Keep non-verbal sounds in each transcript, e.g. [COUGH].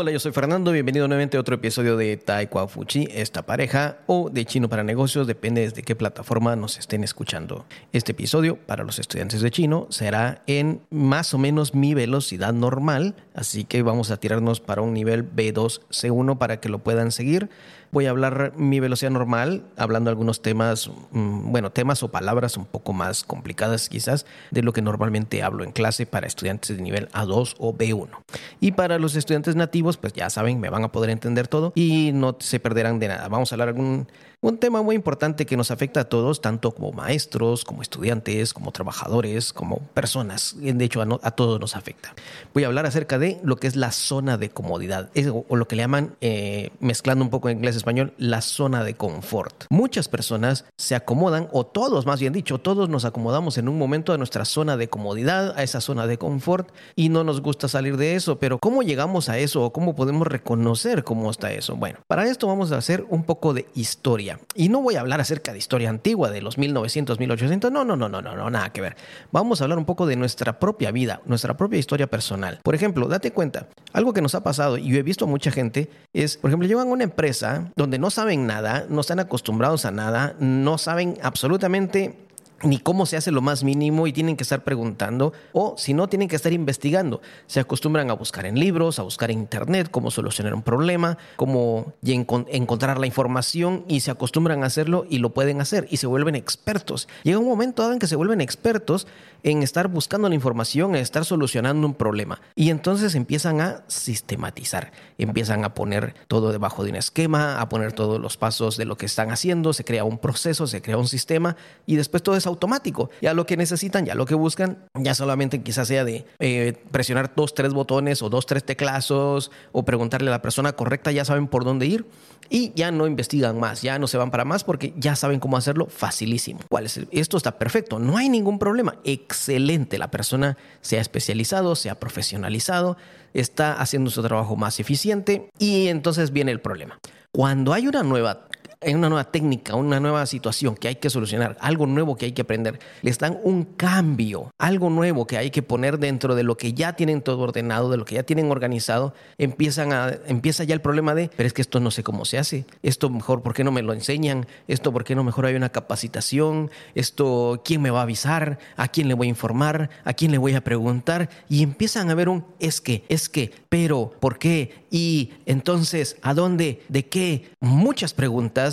Hola, yo soy Fernando, bienvenido nuevamente a otro episodio de Taekwondo Fuchi, esta pareja o de Chino para Negocios, depende desde qué plataforma nos estén escuchando. Este episodio para los estudiantes de chino será en más o menos mi velocidad normal, así que vamos a tirarnos para un nivel B2, C1 para que lo puedan seguir. Voy a hablar mi velocidad normal, hablando algunos temas, mm, bueno, temas o palabras un poco más complicadas quizás de lo que normalmente hablo en clase para estudiantes de nivel A2 o B1. Y para los estudiantes nativos, pues ya saben, me van a poder entender todo y no se perderán de nada. Vamos a hablar algún un tema muy importante que nos afecta a todos, tanto como maestros, como estudiantes, como trabajadores, como personas. De hecho, a, todos nos afecta. Voy a hablar acerca de lo que es la zona de comodidad, o, lo que le llaman, eh, mezclando un poco en inglés y español, la zona de confort. Muchas personas se acomodan, o todos más bien dicho, todos nos acomodamos en un momento a nuestra zona de comodidad, a esa zona de confort, y no nos gusta salir de eso. Pero ¿cómo llegamos a eso o cómo podemos reconocer cómo está eso? Bueno, para esto vamos a hacer un poco de historia. Y no voy a hablar acerca de historia antigua de los 1900, 1800, no, no, no, no, no, no, nada que ver. Vamos a hablar un poco de nuestra propia vida, nuestra propia historia personal. Por ejemplo, date cuenta, algo que nos ha pasado y yo he visto a mucha gente es, por ejemplo, llevan a una empresa donde no saben nada, no están acostumbrados a nada, no saben absolutamente ni cómo se hace lo más mínimo y tienen que estar preguntando o si no tienen que estar investigando. Se acostumbran a buscar en libros, a buscar en internet cómo solucionar un problema, cómo encontrar la información y se acostumbran a hacerlo y lo pueden hacer y se vuelven expertos. Llega un momento dado en que se vuelven expertos en estar buscando la información, en estar solucionando un problema y entonces empiezan a sistematizar, empiezan a poner todo debajo de un esquema, a poner todos los pasos de lo que están haciendo, se crea un proceso, se crea un sistema y después todo eso automático. Ya lo que necesitan, ya lo que buscan, ya solamente quizás sea de eh, presionar dos, tres botones o dos, tres teclazos o preguntarle a la persona correcta, ya saben por dónde ir y ya no investigan más, ya no se van para más porque ya saben cómo hacerlo facilísimo. ¿Cuál es Esto está perfecto, no hay ningún problema, excelente. La persona se ha especializado, se ha profesionalizado, está haciendo su trabajo más eficiente y entonces viene el problema. Cuando hay una nueva en una nueva técnica, una nueva situación que hay que solucionar, algo nuevo que hay que aprender, les dan un cambio, algo nuevo que hay que poner dentro de lo que ya tienen todo ordenado, de lo que ya tienen organizado, empiezan a, empieza ya el problema de, pero es que esto no sé cómo se hace, esto mejor, ¿por qué no me lo enseñan? Esto, ¿por qué no mejor hay una capacitación? Esto, ¿quién me va a avisar? ¿A quién le voy a informar? ¿A quién le voy a preguntar? Y empiezan a ver un, es que, es que, pero, ¿por qué? Y entonces, ¿a dónde? ¿De qué? Muchas preguntas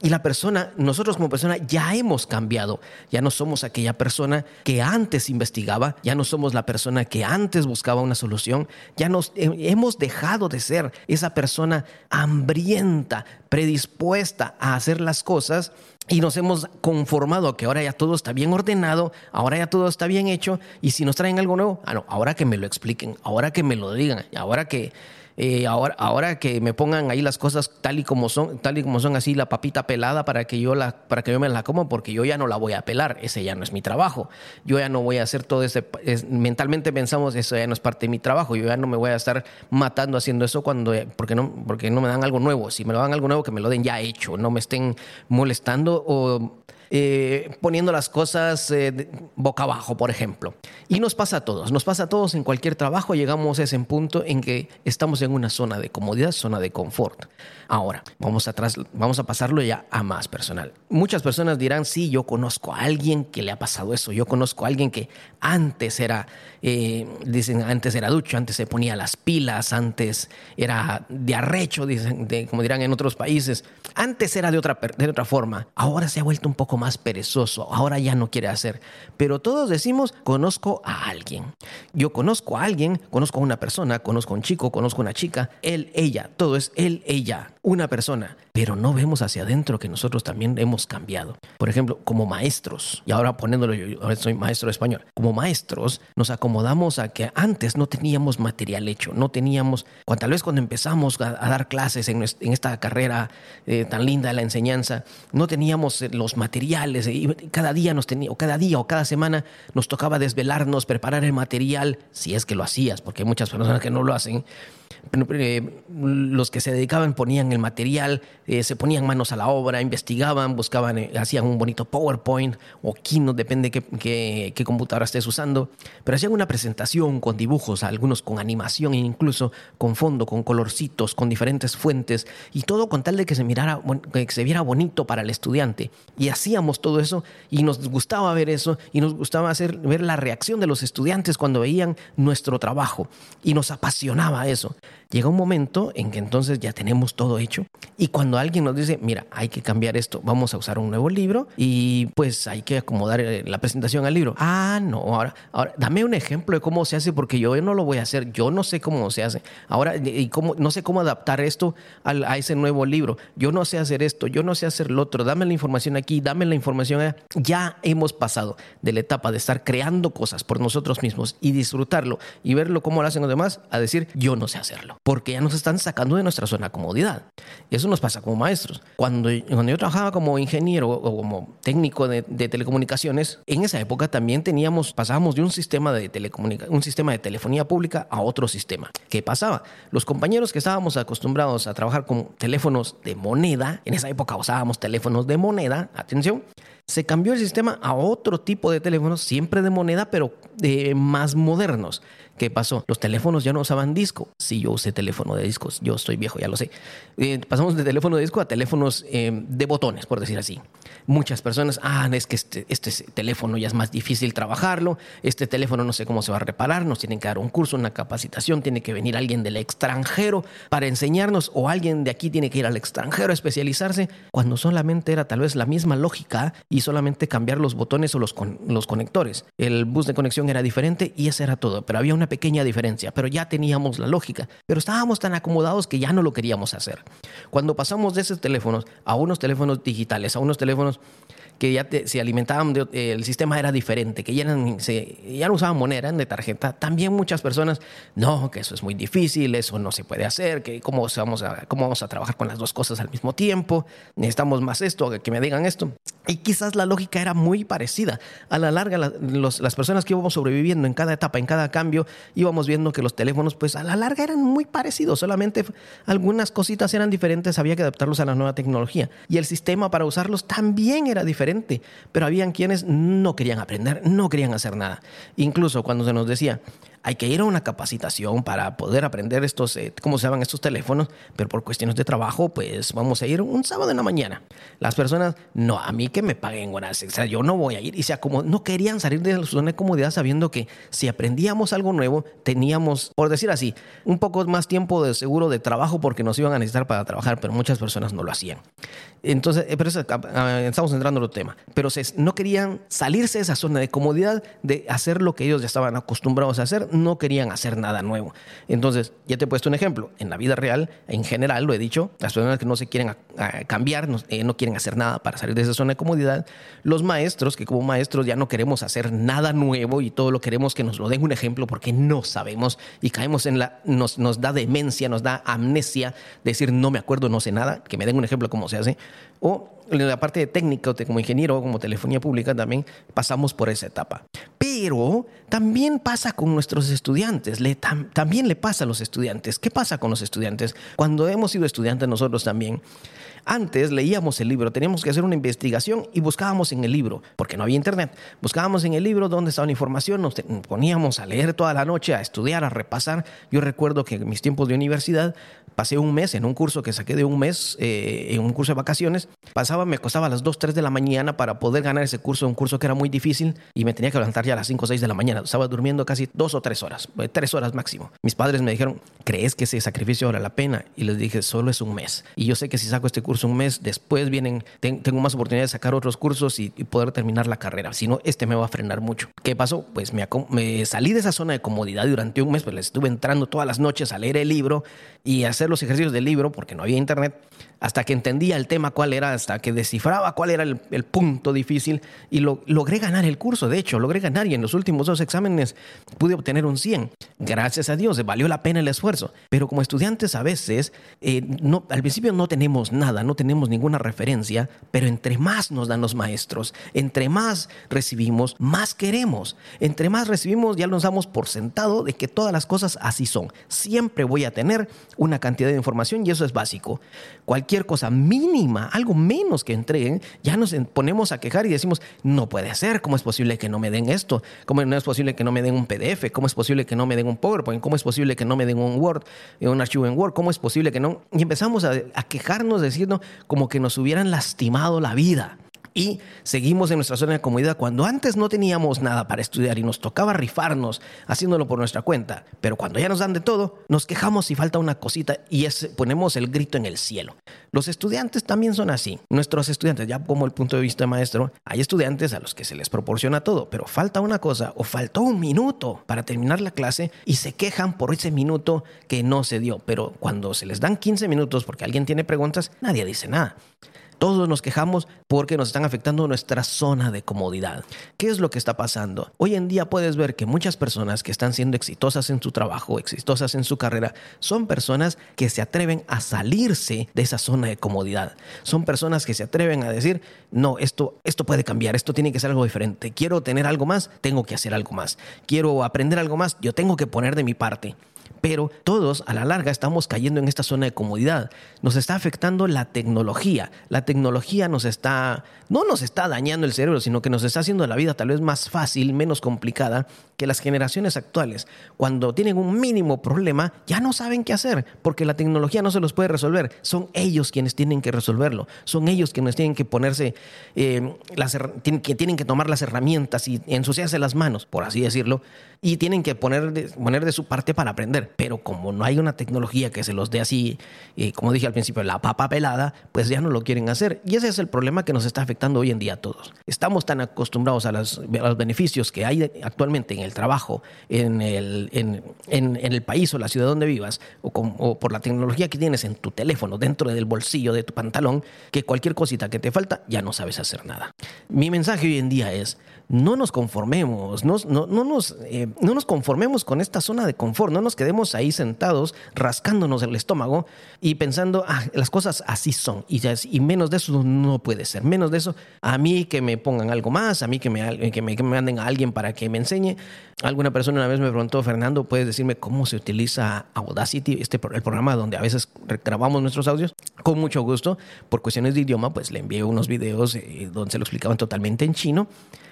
y la persona, nosotros como persona ya hemos cambiado. Ya no somos aquella persona que antes investigaba, ya no somos la persona que antes buscaba una solución, ya nos hemos dejado de ser esa persona hambrienta, predispuesta a hacer las cosas y nos hemos conformado a que ahora ya todo está bien ordenado, ahora ya todo está bien hecho y si nos traen algo nuevo, ah, ahora que me lo expliquen, ahora que me lo digan, ahora que eh, ahora, ahora que me pongan ahí las cosas tal y como son, tal y como son así la papita pelada para que yo la, para que yo me la coma, porque yo ya no la voy a pelar, ese ya no es mi trabajo. Yo ya no voy a hacer todo ese, mentalmente pensamos eso ya no es parte de mi trabajo. Yo ya no me voy a estar matando haciendo eso cuando, porque no, porque no me dan algo nuevo. Si me lo dan algo nuevo, que me lo den ya hecho, no me estén molestando o eh, poniendo las cosas eh, boca abajo, por ejemplo. Y nos pasa a todos, nos pasa a todos en cualquier trabajo, llegamos a ese punto en que estamos en una zona de comodidad, zona de confort. Ahora, vamos, atrás, vamos a pasarlo ya a más personal. Muchas personas dirán, sí, yo conozco a alguien que le ha pasado eso, yo conozco a alguien que antes era, eh, dicen, antes era ducho, antes se ponía las pilas, antes era de arrecho, dicen, como dirán en otros países, antes era de otra, de otra forma, ahora se ha vuelto un poco más perezoso, ahora ya no quiere hacer. Pero todos decimos, conozco a alguien. Yo conozco a alguien, conozco a una persona, conozco a un chico, conozco a una chica, él, ella, todo es él, ella, una persona. Pero no vemos hacia adentro que nosotros también hemos cambiado. Por ejemplo, como maestros, y ahora poniéndolo yo, soy maestro de español, como maestros nos acomodamos a que antes no teníamos material hecho, no teníamos, tal vez cuando empezamos a, dar clases en, esta carrera eh, tan linda de la enseñanza, no teníamos eh, los materiales y cada día nos tenía, o cada día o cada semana nos tocaba desvelarnos, preparar el material, si es que lo hacías, porque hay muchas personas que no lo hacen. Eh, los que se dedicaban ponían el material, eh, se ponían manos a la obra, investigaban, buscaban, eh, hacían un bonito PowerPoint o Keynote, depende qué, qué, qué, computadora estés usando, pero hacían una presentación con dibujos, algunos con animación e incluso con fondo, con colorcitos, con diferentes fuentes y todo con tal de que se mirara, que se viera bonito para el estudiante. Y hacíamos todo eso y nos gustaba ver eso y nos gustaba hacer, ver la reacción de los estudiantes cuando veían nuestro trabajo y nos apasionaba eso. Llega un momento en que entonces ya tenemos todo hecho y cuando alguien nos dice, mira, hay que cambiar esto, vamos a usar un nuevo libro y pues hay que acomodar eh, la presentación al libro. Ah, no, ahora, ahora dame un ejemplo de cómo se hace porque yo no lo voy a hacer, yo no sé cómo se hace. Ahora, y cómo, no sé cómo adaptar esto a ese nuevo libro. Yo no sé hacer esto, yo no sé hacer lo otro, dame la información aquí, dame la información allá. Ya hemos pasado de la etapa de estar creando cosas por nosotros mismos y disfrutarlo y verlo cómo lo hacen los demás a decir, yo no sé hacerlo porque ya nos están sacando de nuestra zona de comodidad. Y eso nos pasa como maestros. Cuando, cuando yo trabajaba como ingeniero o como técnico de, telecomunicaciones, en esa época también teníamos, pasábamos de un sistema de, un sistema de telefonía pública a otro sistema. ¿Qué pasaba? Los compañeros que estábamos acostumbrados a trabajar con teléfonos de moneda, en esa época usábamos teléfonos de moneda, atención, se cambió el sistema a otro tipo de teléfonos, siempre de moneda, pero de más modernos. ¿Qué pasó? Los teléfonos ya no usaban disco. Sí, yo usé teléfono de discos. Yo estoy viejo, ya lo sé. Eh, pasamos de teléfono de disco a teléfonos eh, de botones, por decir así. Muchas personas, ah, es que este, este teléfono ya es más difícil trabajarlo. Este teléfono no sé cómo se va a reparar. Nos tienen que dar un curso, una capacitación. Tiene que venir alguien del extranjero para enseñarnos o alguien de aquí tiene que ir al extranjero a especializarse. Cuando solamente era tal vez la misma lógica y solamente cambiar los botones o los, los conectores. El bus de conexión era diferente y ese era todo. Pero había una pequeña diferencia, pero ya teníamos la lógica, pero estábamos tan acomodados que ya no lo queríamos hacer. Cuando pasamos de esos teléfonos a unos teléfonos digitales, a unos teléfonos que ya se alimentaban, el sistema era diferente, que ya, se, ya no usaban moneda, eran de tarjeta. También muchas personas, no, que eso es muy difícil, eso no se puede hacer, que cómo vamos a, cómo vamos a trabajar con las dos cosas al mismo tiempo, necesitamos más esto, que me digan esto. Y quizás la lógica era muy parecida. A la larga, las personas que íbamos sobreviviendo en cada etapa, en cada cambio, íbamos viendo que los teléfonos, pues a la larga eran muy parecidos, solamente algunas cositas eran diferentes, había que adaptarlos a la nueva tecnología. Y el sistema para usarlos también era diferente pero habían quienes no querían aprender, no querían hacer nada. Incluso cuando se nos decía, hay que ir a una capacitación para poder aprender estos, eh, cómo se llaman estos teléfonos, pero por cuestiones de trabajo, pues vamos a ir un sábado en la mañana. Las personas, no, a mí que me paguen horas extra, yo no voy a ir. Y sea, como no querían salir de su zona de comodidad sabiendo que si aprendíamos algo nuevo, teníamos, por decir así, un poco más tiempo de seguro de trabajo porque nos iban a necesitar para trabajar, pero muchas personas no lo hacían. Entonces, eh, pero ah, ah, estamos entrando en otro tema. Pero no querían salirse de esa zona de comodidad de hacer lo que ellos ya estaban acostumbrados a hacer no querían hacer nada nuevo. Entonces, ya te he puesto un ejemplo. En la vida real, en general, lo he dicho, las personas que no se quieren cambiar, eh, no, quieren hacer nada para salir de esa zona de comodidad, los maestros, que como maestros ya no queremos hacer nada nuevo y todo lo queremos que nos lo den un ejemplo porque no sabemos y caemos en la, nos, da demencia, nos da amnesia, decir no me acuerdo, no sé nada, que me den un ejemplo cómo se hace. O en la parte de técnica, como ingeniero, como telefonía pública, también pasamos por esa etapa. Pero también pasa con nuestros estudiantes, también le pasa a los estudiantes. ¿Qué pasa con los estudiantes? Cuando hemos sido estudiantes nosotros también, antes leíamos el libro, teníamos que hacer una investigación y buscábamos en el libro, porque no había internet. Buscábamos en el libro dónde estaba la información, nos poníamos a leer toda la noche, a estudiar, a repasar. Yo recuerdo que en mis tiempos de universidad pasé un mes en un curso que saqué de un mes, eh, en un curso de vacaciones. Pasaba, me costaba a las 2, 3 de la mañana para poder ganar ese curso, un curso que era muy difícil y me tenía que levantar ya a las 5 o 6 de la mañana. Estaba durmiendo casi dos o tres horas, eh, tres horas máximo. Mis padres me dijeron, ¿crees que ese sacrificio vale la pena? Y les dije, solo es un mes. Y yo sé que si saco este curso un mes, después vienen, tengo más oportunidades de sacar otros cursos y, poder terminar la carrera. Si no, este me va a frenar mucho. ¿Qué pasó? Pues me, me salí de esa zona de comodidad durante un mes, pues les estuve entrando todas las noches a leer el libro y hacer los ejercicios del libro porque no había internet hasta que entendía el tema cuál era, hasta que descifraba cuál era el, punto difícil y lo, logré ganar el curso. De hecho, logré ganar y en los últimos dos exámenes pude obtener un 100. Gracias a Dios, valió la pena el esfuerzo. Pero como estudiantes a veces, eh, no, al principio no tenemos nada, no tenemos ninguna referencia, pero entre más nos dan los maestros, entre más recibimos, más queremos. Entre más recibimos, ya nos damos por sentado de que todas las cosas así son. Siempre voy a tener una cantidad de información y eso es básico cualquier cosa mínima, algo menos que entreguen, ya nos ponemos a quejar y decimos, no puede ser, ¿cómo es posible que no me den esto? ¿Cómo no es posible que no me den un PDF? ¿Cómo es posible que no me den un PowerPoint? ¿Cómo es posible que no me den un Word, un archivo en Word? ¿Cómo es posible que no? Y empezamos a, a quejarnos diciendo como que nos hubieran lastimado la vida y seguimos en nuestra zona de comodidad cuando antes no teníamos nada para estudiar y nos tocaba rifarnos haciéndolo por nuestra cuenta. Pero cuando ya nos dan de todo, nos quejamos si falta una cosita y ponemos el grito en el cielo. Los estudiantes también son así. Nuestros estudiantes, ya como el punto de vista de maestro, hay estudiantes a los que se les proporciona todo, pero falta una cosa o faltó un minuto para terminar la clase y se quejan por ese minuto que no se dio. Pero cuando se les dan 15 minutos porque alguien tiene preguntas, nadie dice nada. Todos nos quejamos porque nos están afectando nuestra zona de comodidad. ¿Qué es lo que está pasando? Hoy en día puedes ver que muchas personas que están siendo exitosas en su trabajo, exitosas en su carrera, son personas que se atreven a salirse de esa zona de comodidad. Son personas que se atreven a decir, no, esto, esto puede cambiar, esto tiene que ser algo diferente. Quiero tener algo más, tengo que hacer algo más. Quiero aprender algo más, yo tengo que poner de mi parte pero todos a la larga estamos cayendo en esta zona de comodidad. Nos está afectando la tecnología. La tecnología nos está, no nos está dañando el cerebro, sino que nos está haciendo la vida tal vez más fácil, menos complicada que las generaciones actuales. Cuando tienen un mínimo problema, ya no saben qué hacer, porque la tecnología no se los puede resolver. Son ellos quienes tienen que resolverlo. Son ellos quienes tienen que ponerse, eh, las, que tienen que tomar las herramientas y ensuciarse las manos, por así decirlo, y tienen que poner poner de su parte para aprender pero como no hay una tecnología que se los dé así, eh, como dije al principio, la papa pelada, pues ya no lo quieren hacer. Y ese es el problema que nos está afectando hoy en día a todos. Estamos tan acostumbrados a, los beneficios que hay actualmente en el trabajo, en el, en, el país o la ciudad donde vivas, o, por la tecnología que tienes en tu teléfono, dentro del bolsillo de tu pantalón, que cualquier cosita que te falta, ya no sabes hacer nada. Mi mensaje hoy en día es, no nos conformemos, no, no, nos, eh, no nos conformemos con esta zona de confort, no nos quedemos ahí sentados rascándonos el estómago y pensando, ah, las cosas así son y, y menos de eso no puede ser, menos de eso, a mí que me pongan algo más, a mí que me, que me, que me manden a alguien para que me enseñe. Alguna persona una vez me preguntó, Fernando, ¿puedes decirme cómo se utiliza Audacity, este, el programa donde a veces grabamos nuestros audios? Con mucho gusto, por cuestiones de idioma, pues le envié unos videos eh, donde se lo explicaban totalmente en chino.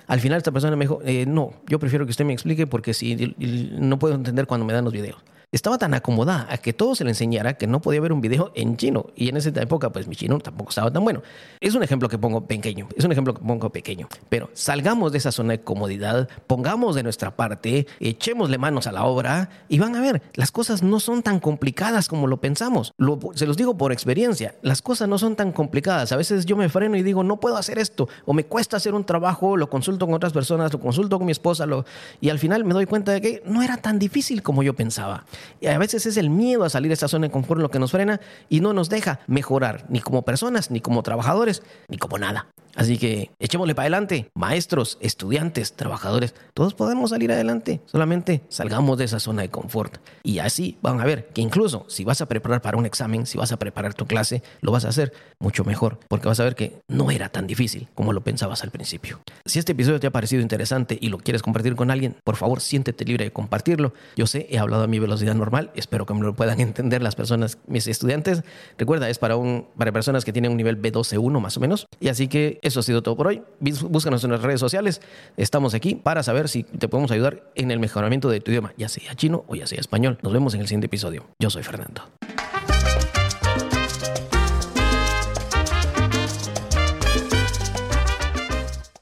Al final esta persona me dijo, eh, no, yo prefiero que usted me explique porque si no puedo entender cuando me dan los videos estaba tan acomodada a que todo se le enseñara que no podía ver un video en chino. Y en esa época, pues mi chino tampoco estaba tan bueno. Es un ejemplo que pongo pequeño, es un ejemplo que pongo pequeño. Pero salgamos de esa zona de comodidad, pongamos de nuestra parte, echémosle manos a la obra y van a ver, las cosas no son tan complicadas como lo pensamos. se los digo por experiencia, las cosas no son tan complicadas. A veces yo me freno y digo, no puedo hacer esto, o me cuesta hacer un trabajo, lo consulto con otras personas, lo consulto con mi esposa, lo, y al final me doy cuenta de que no era tan difícil como yo pensaba. Y a veces es el miedo a salir de esta zona de confort lo que nos frena y no nos deja mejorar ni como personas, ni como trabajadores, ni como nada. Así que echémosle para adelante, maestros, estudiantes, trabajadores, todos podemos salir adelante, solamente salgamos de esa zona de confort. Y así van a ver que incluso si vas a preparar para un examen, si vas a preparar tu clase, lo vas a hacer mucho mejor, porque vas a ver que no era tan difícil como lo pensabas al principio. Si este episodio te ha parecido interesante y lo quieres compartir con alguien, por favor siéntete libre de compartirlo. Yo sé, he hablado a mi velocidad normal, espero que me lo puedan [LAUGHS] entender las personas, mis estudiantes. Recuerda, es para, un, para personas que tienen un nivel B12-1 más o menos. Y así que eso ha sido todo por hoy. Búscanos en las redes sociales. Estamos aquí para saber si te podemos ayudar en el mejoramiento de tu idioma, ya sea chino o ya sea español. Nos vemos en el siguiente episodio. Yo soy Fernando.